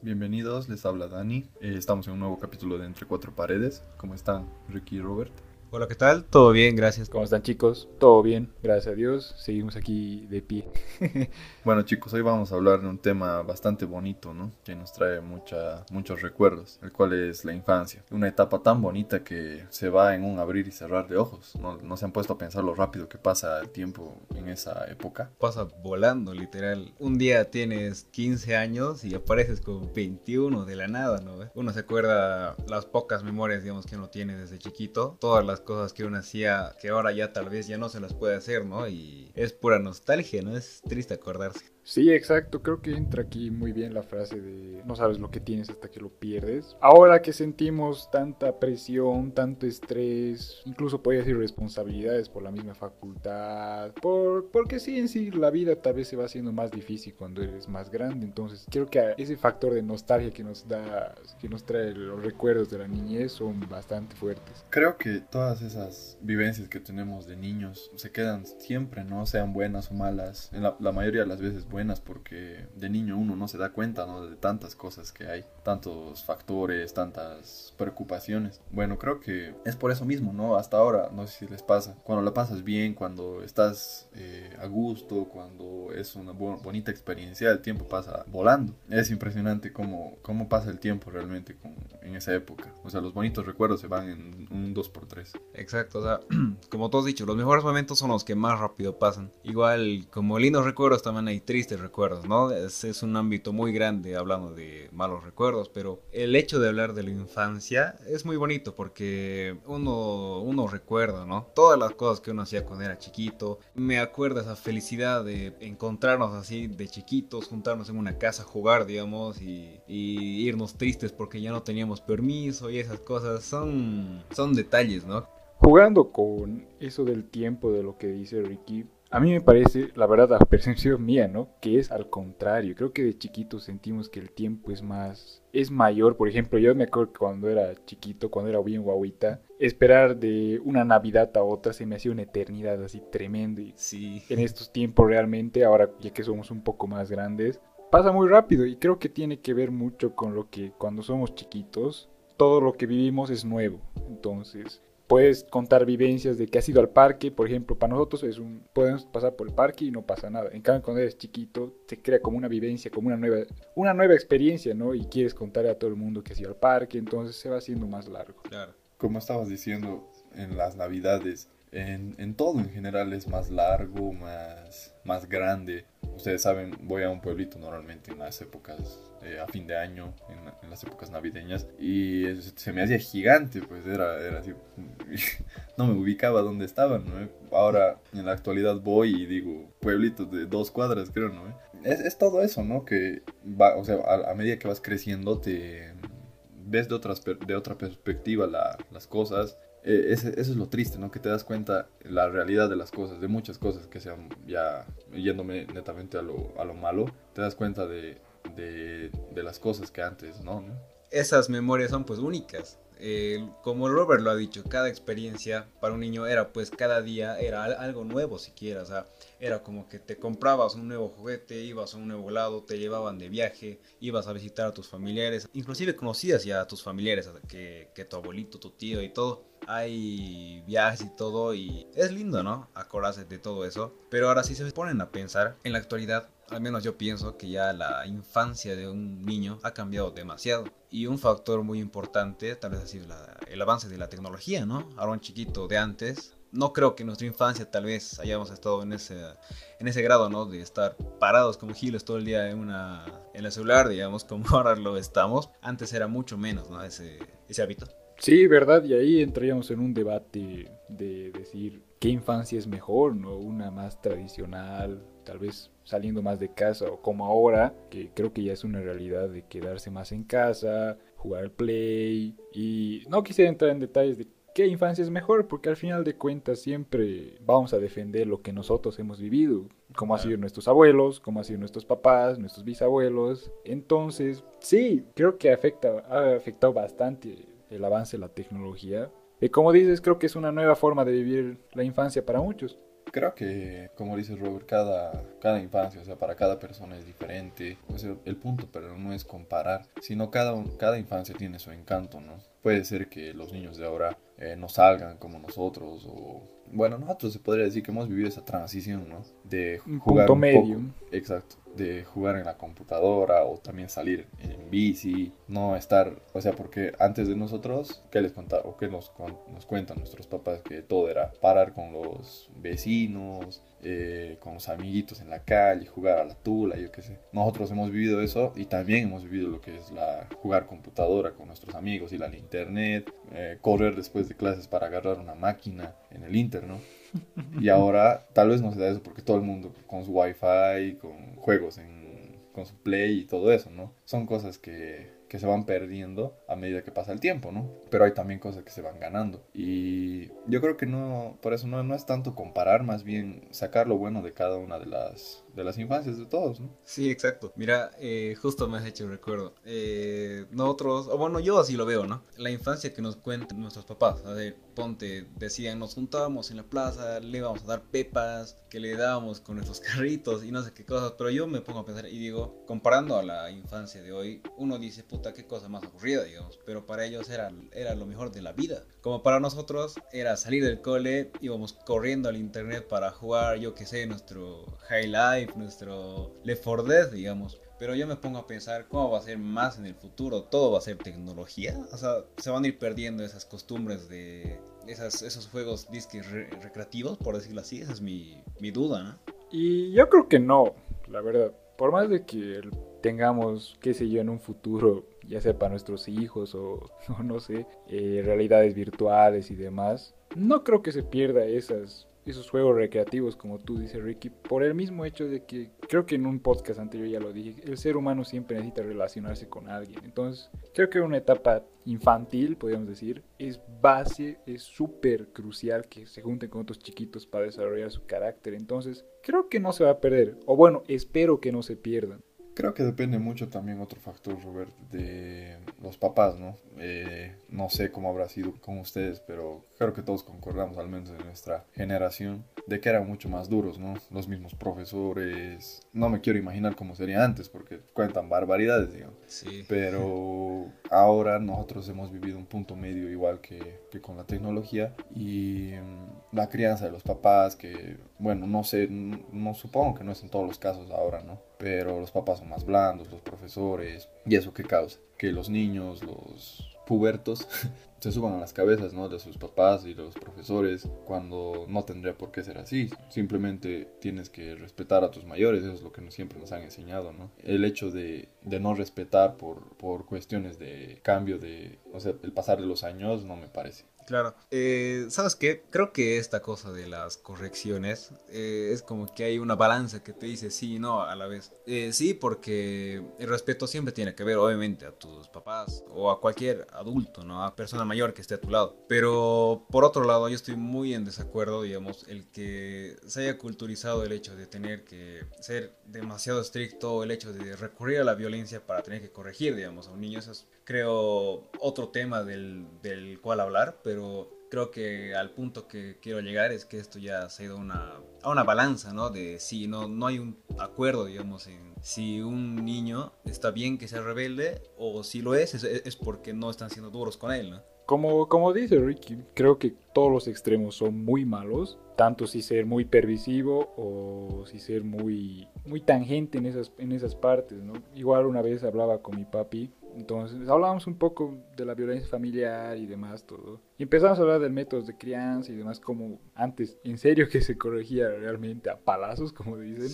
Bienvenidos, les habla Dani. Eh, estamos en un nuevo capítulo de Entre Cuatro Paredes. ¿Cómo están, Ricky y Robert? Hola, ¿qué tal? ¿Todo bien? Gracias. ¿Cómo están chicos? Todo bien, gracias a Dios. Seguimos aquí de pie. bueno chicos, hoy vamos a hablar de un tema bastante bonito, ¿no? Que nos trae mucha, muchos recuerdos, el cual es la infancia. Una etapa tan bonita que se va en un abrir y cerrar de ojos. No, no se han puesto a pensar lo rápido que pasa el tiempo en esa época. Pasa volando, literal. Un día tienes 15 años y apareces con 21 de la nada, ¿no? Uno se acuerda las pocas memorias, digamos, que uno tiene desde chiquito. Todas las cosas que uno hacía que ahora ya tal vez ya no se las puede hacer, ¿no? Y es pura nostalgia, ¿no? Es triste acordarse. Sí, exacto. Creo que entra aquí muy bien la frase de no sabes lo que tienes hasta que lo pierdes. Ahora que sentimos tanta presión, tanto estrés, incluso podría decir responsabilidades por la misma facultad, por, porque sí, en sí, la vida tal vez se va haciendo más difícil cuando eres más grande. Entonces, creo que ese factor de nostalgia que nos da, que nos trae los recuerdos de la niñez son bastante fuertes. Creo que todas esas vivencias que tenemos de niños se quedan siempre, ¿no? Sean buenas o malas. En la, la mayoría de las veces buenas buenas porque de niño uno no se da cuenta de tantas cosas que hay, tantos factores, tantas preocupaciones. Bueno, creo que es por eso mismo, ¿no? Hasta ahora, no sé si les pasa, cuando la pasas bien, cuando estás eh, a gusto, cuando es una bonita experiencia, el tiempo pasa volando. Es impresionante cómo, cómo pasa el tiempo realmente en esa época. O sea, los bonitos recuerdos se van en un 2x3. Exacto, o sea, como todos dicho, los mejores momentos son los que más rápido pasan. Igual, como lindos recuerdos también hay tristes recuerdos, ¿no? Es, es, un ámbito muy grande hablando de malos recuerdos, pero el hecho de hablar de la infancia es muy bonito porque uno, uno recuerda, ¿no? Todas las cosas que uno hacía cuando era chiquito. Me acuerdo esa felicidad de encontrarnos así de chiquitos, juntarnos en una casa, jugar, digamos, y, y irnos tristes porque ya no teníamos permiso y esas cosas son, son detalles, ¿no? Jugando con eso del tiempo de lo que dice Ricky, a mí me parece, la verdad, la percepción mía, ¿no? Que es al contrario. Creo que de chiquitos sentimos que el tiempo es más, es mayor. Por ejemplo, yo me acuerdo que cuando era chiquito, cuando era bien guaguita, esperar de una Navidad a otra se me hacía una eternidad así tremendo. Y sí. En estos tiempos realmente, ahora ya que somos un poco más grandes, pasa muy rápido y creo que tiene que ver mucho con lo que cuando somos chiquitos, todo lo que vivimos es nuevo. Entonces, puedes contar vivencias de que has ido al parque, por ejemplo, para nosotros es un podemos pasar por el parque y no pasa nada. En cambio, cuando eres chiquito, se crea como una vivencia, como una nueva una nueva experiencia, ¿no? Y quieres contarle a todo el mundo que has ido al parque, entonces se va haciendo más largo. Claro. Como estabas diciendo en las Navidades, en, en, todo en general es más largo, más, más grande. Ustedes saben, voy a un pueblito normalmente en las épocas, eh, a fin de año, en, en, las épocas navideñas, y se me hacía gigante, pues era, era así, no me ubicaba donde estaban, ¿no? Ahora en la actualidad voy y digo, pueblitos de dos cuadras, creo, ¿no? Es, es todo eso, ¿no? Que va, o sea, a, a medida que vas creciendo te ves de, otras, de otra perspectiva la, las cosas eh, eso es lo triste, ¿no? Que te das cuenta la realidad de las cosas, de muchas cosas que sean ya yéndome netamente a lo, a lo malo, te das cuenta de, de, de las cosas que antes, ¿no? Esas memorias son pues únicas. Como Robert lo ha dicho, cada experiencia para un niño era pues cada día era algo nuevo siquiera, o sea, era como que te comprabas un nuevo juguete, ibas a un nuevo lado, te llevaban de viaje, ibas a visitar a tus familiares, inclusive conocías ya a tus familiares, que, que tu abuelito, tu tío y todo. Hay viajes y todo y es lindo, ¿no? Acordarse de todo eso. Pero ahora si se ponen a pensar, en la actualidad al menos yo pienso que ya la infancia de un niño ha cambiado demasiado. Y un factor muy importante, tal vez así, la, el avance de la tecnología, ¿no? Ahora un chiquito de antes, no creo que en nuestra infancia tal vez hayamos estado en ese, en ese grado, ¿no? De estar parados como giles todo el día en, una, en el celular, digamos, como ahora lo estamos. Antes era mucho menos, ¿no? Ese, ese hábito. Sí, verdad, y ahí entraríamos en un debate de decir qué infancia es mejor, ¿no? Una más tradicional, tal vez saliendo más de casa o como ahora, que creo que ya es una realidad de quedarse más en casa, jugar al play y no quisiera entrar en detalles de qué infancia es mejor, porque al final de cuentas siempre vamos a defender lo que nosotros hemos vivido, como han sido nuestros abuelos, como han sido nuestros papás, nuestros bisabuelos. Entonces, sí, creo que afecta, ha afectado bastante el avance de la tecnología. Y como dices, creo que es una nueva forma de vivir la infancia para muchos. Creo que, como dice Robert, cada, cada infancia, o sea, para cada persona es diferente. El punto, pero no es comparar, sino cada, cada infancia tiene su encanto, ¿no? Puede ser que los niños de ahora eh, no salgan como nosotros o bueno, nosotros se podría decir que hemos vivido esa transición, ¿no? De jugar punto medio. exacto, de jugar en la computadora o también salir en bici, no estar, o sea, porque antes de nosotros, ¿qué les contaba o qué nos, nos cuentan nuestros papás? Que todo era parar con los vecinos, eh, con los amiguitos en la calle, jugar a la tula, yo qué sé. Nosotros hemos vivido eso y también hemos vivido lo que es la jugar computadora con nuestros amigos, ir al internet, eh, correr después de clases para agarrar una máquina en el internet ¿no? Y ahora tal vez no se da eso porque todo el mundo con su wifi, con juegos en, con su play y todo eso, ¿no? Son cosas que, que se van perdiendo a medida que pasa el tiempo, ¿no? Pero hay también cosas que se van ganando. Y yo creo que no, por eso no, es tanto comparar, más bien sacar lo bueno de cada una de las, de las infancias de todos, ¿no? Sí, exacto. Mira, eh, justo me has hecho recuerdo. Eh, nosotros, o bueno, yo así lo veo, ¿no? La infancia que nos cuentan nuestros papás. A ver, ponte, decían, nos juntábamos en la plaza, le íbamos a dar pepas, que le dábamos con nuestros carritos y no sé qué cosas. Pero yo me pongo a pensar y digo, comparando a la infancia de hoy, uno dice, puta, qué cosa más aburrida, digamos. Pero para ellos era, era lo mejor de la vida. Como para nosotros era salir del cole, íbamos corriendo al internet para jugar, yo qué sé, nuestro High Life nuestro Left 4 Dead, digamos. Pero yo me pongo a pensar cómo va a ser más en el futuro. Todo va a ser tecnología. O sea, se van a ir perdiendo esas costumbres de esos juegos disques recreativos, por decirlo así. Esa es mi, mi duda, ¿no? Y yo creo que no, la verdad. Por más de que tengamos, qué sé yo, en un futuro, ya sea para nuestros hijos o, no sé, eh, realidades virtuales y demás, no creo que se pierda esas esos juegos recreativos, como tú dices, Ricky, por el mismo hecho de que, creo que en un podcast anterior ya lo dije, el ser humano siempre necesita relacionarse con alguien. Entonces, creo que una etapa infantil, podríamos decir, es base, es súper crucial que se junten con otros chiquitos para desarrollar su carácter. Entonces, creo que no se va a perder, o bueno, espero que no se pierdan. Creo que depende mucho también otro factor, Robert, de los papás, ¿no? Eh, no sé cómo habrá sido con ustedes, pero creo que todos concordamos, al menos en nuestra generación, de que eran mucho más duros, ¿no? Los mismos profesores. No me quiero imaginar cómo sería antes, porque cuentan barbaridades, digamos. Sí. Pero ahora nosotros hemos vivido un punto medio igual que, que con la tecnología y mm, la crianza de los papás, que, bueno, no sé, no supongo que no es en todos los casos ahora, ¿no? pero los papás son más blandos, los profesores, y eso qué causa, que los niños, los pubertos, se suban a las cabezas ¿no? de sus papás y los profesores cuando no tendría por qué ser así. Simplemente tienes que respetar a tus mayores, eso es lo que siempre nos han enseñado. ¿no? El hecho de, de no respetar por, por cuestiones de cambio de, o sea, el pasar de los años no me parece. Claro. Eh, ¿Sabes qué? Creo que esta cosa de las correcciones eh, es como que hay una balanza que te dice sí y no a la vez. Eh, sí, porque el respeto siempre tiene que ver, obviamente, a tus papás o a cualquier adulto, ¿no? A persona mayor que esté a tu lado. Pero por otro lado, yo estoy muy en desacuerdo, digamos, el que se haya culturizado el hecho de tener que ser demasiado estricto, el hecho de recurrir a la violencia para tener que corregir, digamos, a un niño. Eso es, creo, otro tema del, del cual hablar, pero pero creo que al punto que quiero llegar es que esto ya se ha ido una, a una balanza, ¿no? De si no, no hay un acuerdo, digamos, en si un niño está bien que sea rebelde o si lo es, es, porque no están siendo duros con él, ¿no? Como, como dice Ricky, creo que todos los extremos son muy malos, tanto si ser muy pervisivo o si ser muy, muy tangente en esas, en esas partes, ¿no? Igual una vez hablaba con mi papi entonces hablábamos un poco de la violencia familiar y demás, todo. Y empezamos a hablar del método de crianza y demás, como antes, en serio que se corregía realmente a palazos, como dicen.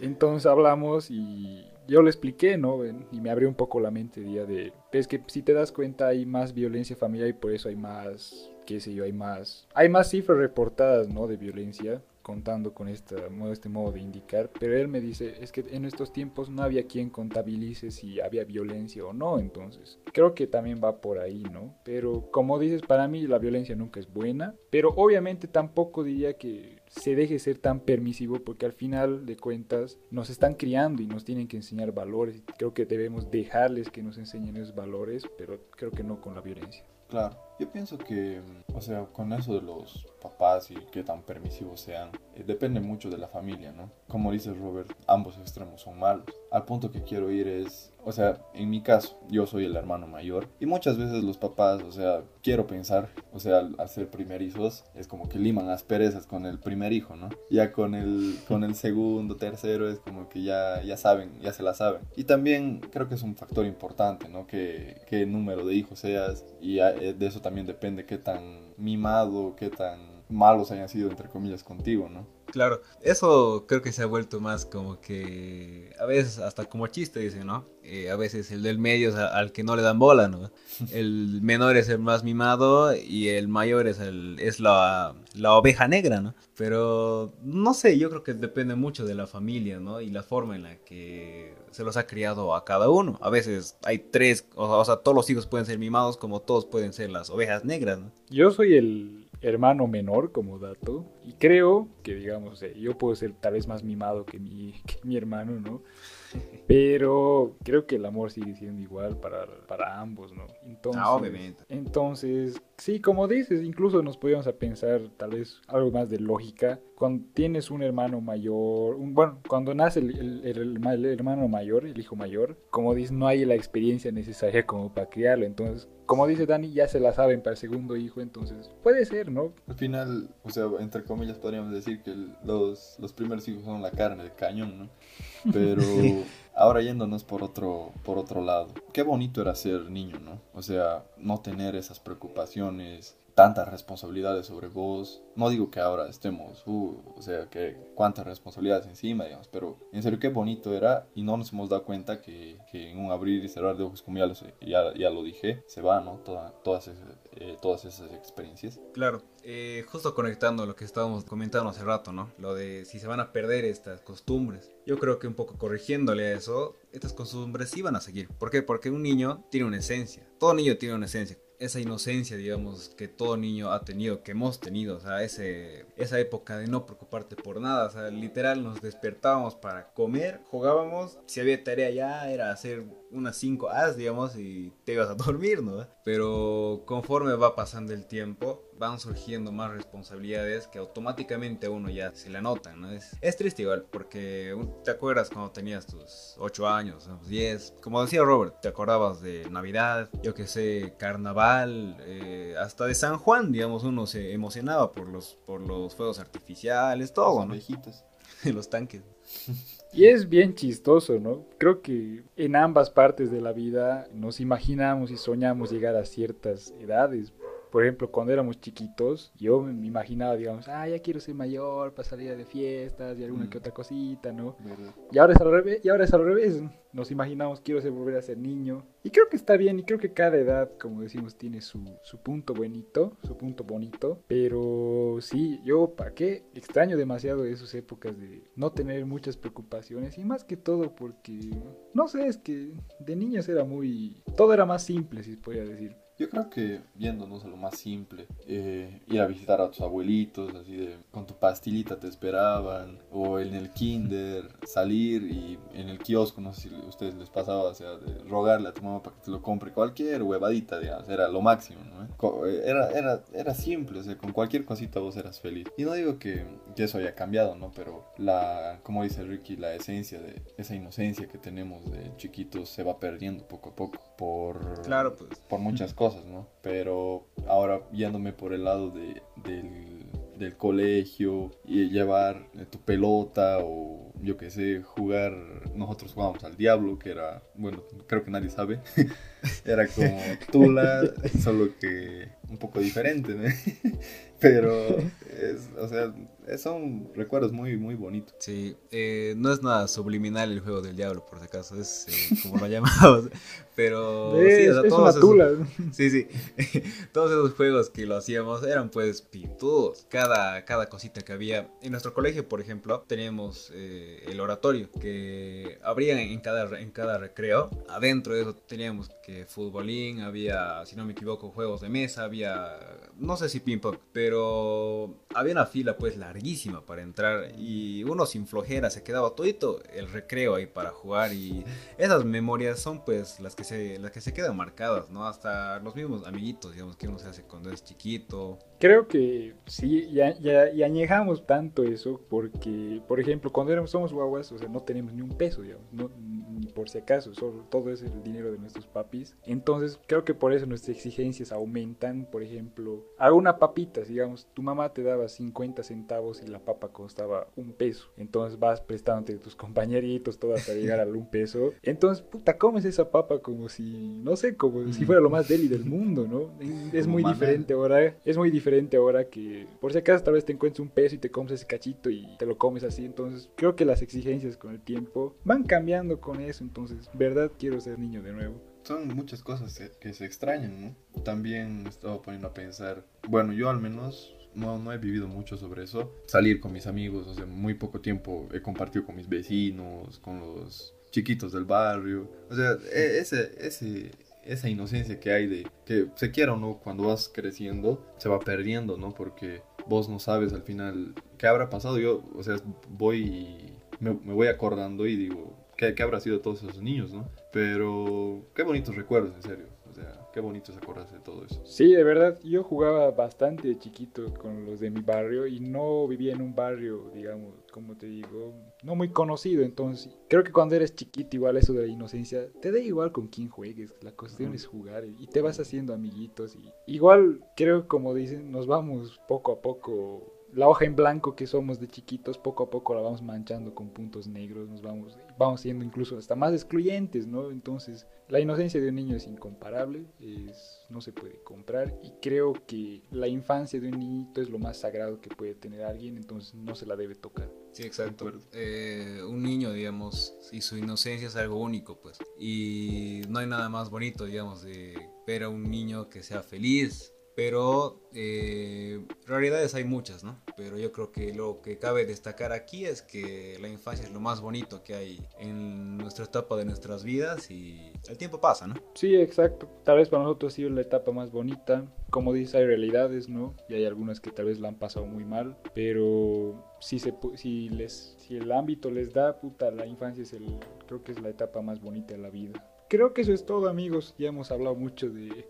Entonces hablamos y yo le expliqué, ¿no? Y me abrió un poco la mente día de, es que si te das cuenta hay más violencia familiar y por eso hay más, qué sé yo, hay más, hay más cifras reportadas, ¿no? De violencia contando con esta, este modo de indicar, pero él me dice, es que en estos tiempos no había quien contabilice si había violencia o no, entonces creo que también va por ahí, ¿no? Pero como dices, para mí la violencia nunca es buena, pero obviamente tampoco diría que se deje ser tan permisivo porque al final de cuentas nos están criando y nos tienen que enseñar valores creo que debemos dejarles que nos enseñen esos valores, pero creo que no con la violencia. Claro, Yo pienso que, o sea, con eso de los papás y qué tan permisivos sean, eh, depende mucho de la familia, ¿no? Como dice Robert, ambos extremos son malos. Al punto que quiero ir es, o sea, en mi caso, yo soy el hermano mayor y muchas veces los papás, o sea, quiero pensar, o sea, al, ser primerizos, es como que liman asperezas con el primer hijo, ¿no? Ya con el, con el segundo, tercero, es como que ya, ya saben, ya se la saben. Y también creo que es un factor importante, ¿no? Que, qué número de hijos seas y eh, de eso también depende qué tan mimado, qué tan malos hayan sido, entre comillas, contigo, ¿no? Claro, eso creo que se ha vuelto más como que a veces hasta como chiste, dice, ¿no? Eh, a veces el del medio es al que no le dan bola, ¿no? El menor es el más mimado y el mayor es, el, es la, la oveja negra, ¿no? Pero no sé, yo creo que depende mucho de la familia, ¿no? Y la forma en la que se los ha criado a cada uno. A veces hay tres, o sea, todos los hijos pueden ser mimados como todos pueden ser las ovejas negras, ¿no? Yo soy el hermano menor como dato y creo que digamos eh, yo puedo ser tal vez más mimado que mi, que mi hermano, ¿no? Pero creo que el amor sigue siendo igual para, para ambos, ¿no? Entonces, ah, obviamente. Entonces, sí, como dices, incluso nos podíamos a pensar tal vez algo más de lógica. Cuando tienes un hermano mayor, un, bueno, cuando nace el, el, hermano mayor, el hijo mayor, como dices, no hay la experiencia necesaria como para criarlo. Entonces, como dice Dani, ya se la saben para el segundo hijo, entonces puede ser, ¿no? Al final, o sea, entre comillas podríamos decir que los, los primeros hijos son la carne del cañón, ¿no? Pero ahora yéndonos por otro, por otro lado, qué bonito era ser niño, ¿no? O sea, no tener esas preocupaciones, tantas responsabilidades sobre vos. No digo que ahora estemos, uh, o sea, que cuántas responsabilidades encima, digamos, pero en serio qué bonito era y no nos hemos dado cuenta que, que en un abrir y cerrar de ojos, como ya lo, ya, ya lo dije, se va, ¿no? todas, esas, eh, todas esas experiencias. Claro, eh, justo conectando lo que estábamos comentando hace rato, ¿no? Lo de si se van a perder estas costumbres. Yo creo que un poco corrigiéndole a eso, estas costumbres sí van a seguir. ¿Por qué? Porque un niño tiene una esencia. Todo niño tiene una esencia esa inocencia, digamos, que todo niño ha tenido, que hemos tenido, o sea, ese, esa época de no preocuparte por nada, o sea, literal nos despertábamos para comer, jugábamos, si había tarea ya era hacer unas 5 as, digamos, y te ibas a dormir, ¿no? Pero conforme va pasando el tiempo, van surgiendo más responsabilidades que automáticamente a uno ya se le anotan, ¿no? Es, es triste igual, porque te acuerdas cuando tenías tus 8 años, 10, como decía Robert, te acordabas de Navidad, yo que sé, Carnaval, eh, hasta de San Juan, digamos, uno se emocionaba por los, por los fuegos artificiales, todo, ¿no? Viejitos. los tanques. Y es bien chistoso, ¿no? Creo que en ambas partes de la vida nos imaginamos y soñamos llegar a ciertas edades. Por ejemplo, cuando éramos chiquitos, yo me imaginaba, digamos, ah, ya quiero ser mayor para salir de fiestas y alguna que mm. otra cosita, ¿no? Y ahora es al revés, y ahora es al revés. Nos imaginamos, quiero ser, volver a ser niño. Y creo que está bien, y creo que cada edad, como decimos, tiene su, su punto bonito, su punto bonito. Pero sí, yo, ¿para qué? Extraño demasiado esas épocas de no tener muchas preocupaciones, y más que todo porque, no sé, es que de niños era muy... Todo era más simple, si podría decir. Yo creo que viéndonos a lo más simple, eh, ir a visitar a tus abuelitos, así de con tu pastillita te esperaban, o en el kinder salir y en kiosco, no sé si a ustedes les pasaba, o sea, de rogarle a tu mamá para que te lo compre cualquier huevadita, digamos, era lo máximo, ¿no? Eh, era, era, era simple, o sea, con cualquier cosita vos eras feliz. Y no digo que, que eso haya cambiado, ¿no? Pero la, como dice Ricky, la esencia de esa inocencia que tenemos de chiquitos se va perdiendo poco a poco por, claro, pues. por muchas cosas. ¿no? Pero ahora yéndome por el lado de, del, del colegio y llevar tu pelota o yo qué sé, jugar, nosotros jugábamos al Diablo, que era, bueno, creo que nadie sabe, era como Tula, solo que un poco diferente, ¿no? Pero, es, o sea, son recuerdos muy, muy bonitos. Sí, eh, no es nada subliminal el juego del diablo, por si acaso, es eh, como lo llamamos. Pero, sí, o sea, todos esos, sí, sí, todos esos juegos que lo hacíamos eran pues pintudos. Cada, cada cosita que había. En nuestro colegio, por ejemplo, teníamos eh, el oratorio que abría en cada, en cada recreo. Adentro de eso teníamos que futbolín, había, si no me equivoco, juegos de mesa, había no sé si ping pong, pero había una fila pues larguísima para entrar y uno sin flojera se quedaba todito el recreo ahí para jugar y esas memorias son pues las que se, las que se quedan marcadas, ¿no? Hasta los mismos amiguitos, digamos, que uno se hace cuando es chiquito. Creo que sí, ya, ya, y añejamos tanto eso porque, por ejemplo, cuando éramos, somos guaguas, o sea, no tenemos ni un peso, digamos, no, ni por si acaso, solo, todo es el dinero de nuestros papis. Entonces, creo que por eso nuestras exigencias aumentan, por ejemplo, a una papita, digamos, tu mamá te daba 50 centavos y la papa costaba un peso. Entonces vas prestándote de tus compañeritos, todo hasta llegar al un peso. Entonces, puta, comes esa papa como si, no sé, como si fuera lo más deli del mundo, ¿no? Es muy diferente ahora, es muy diferente ahora que, por si acaso, tal vez te encuentres un peso y te comes ese cachito y te lo comes así. Entonces, creo que las exigencias con el tiempo van cambiando con eso. Entonces, verdad, quiero ser niño de nuevo son muchas cosas que, se extrañan, ¿no? También me estaba poniendo a pensar, bueno, yo al menos no, no he vivido mucho sobre eso. Salir con mis amigos, o sea, muy poco tiempo he compartido con mis vecinos, con los chiquitos del barrio. O sea, e, ese, ese, esa inocencia que hay de que se quiera o no, cuando vas creciendo, se va perdiendo, ¿no? Porque vos no sabes al final qué habrá pasado. Yo, o sea, voy me, me voy acordando y digo, ¿qué, ¿qué, habrá sido todos esos niños, ¿no? Pero qué bonitos recuerdos, en serio. O sea, qué bonito es acordarse de todo eso. Sí, de verdad, yo jugaba bastante chiquito con los de mi barrio y no vivía en un barrio, digamos, como te digo, no muy conocido. Entonces, creo que cuando eres chiquito, igual eso de la inocencia, te da igual con quién juegues. La cuestión es jugar y te vas haciendo amiguitos. Y igual, creo, como dicen, nos vamos poco a poco la hoja en blanco que somos de chiquitos, poco a poco la vamos manchando con puntos negros, nos vamos, vamos siendo incluso hasta más excluyentes, ¿no? Entonces, la inocencia de un niño es incomparable, es, no se puede comprar y creo que la infancia de un niñito es lo más sagrado que puede tener alguien, entonces no se la debe tocar. Sí, exacto. Eh, un niño, digamos, y su inocencia es algo único, pues. Y no hay nada más bonito, digamos, de ver a un niño que sea feliz, pero eh, realidades hay muchas, ¿no? Pero yo creo que lo que cabe destacar aquí es que la infancia es lo más bonito que hay en nuestra etapa de nuestras vidas y el tiempo pasa, ¿no? Sí, exacto. Tal vez para nosotros ha sido la etapa más bonita. Como dices, hay realidades, ¿no? Y hay algunas que tal vez la han pasado muy mal, pero si, se, si, les, si el ámbito les da, puta, la infancia es el, creo que es la etapa más bonita de la vida creo que eso es todo, amigos. Ya hemos hablado mucho de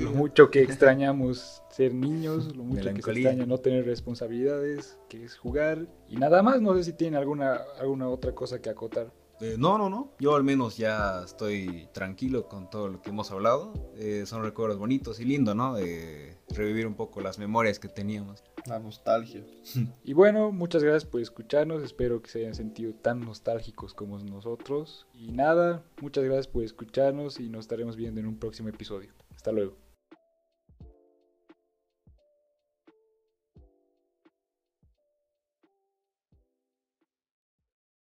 lo mucho que extrañamos ser niños, lo mucho que extraña no tener responsabilidades, que es jugar. Y nada más, no sé si tienen alguna, alguna otra cosa que acotar. Eh, no, no, no. Yo al menos ya estoy tranquilo con todo lo que hemos hablado. Eh, son recuerdos bonitos y lindos, ¿no? De revivir un poco las memorias que teníamos. La nostalgia. Y bueno, muchas gracias por escucharnos. Espero que se hayan sentido tan nostálgicos como nosotros. Y nada, muchas gracias por escucharnos y nos estaremos viendo en un próximo episodio. Hasta luego.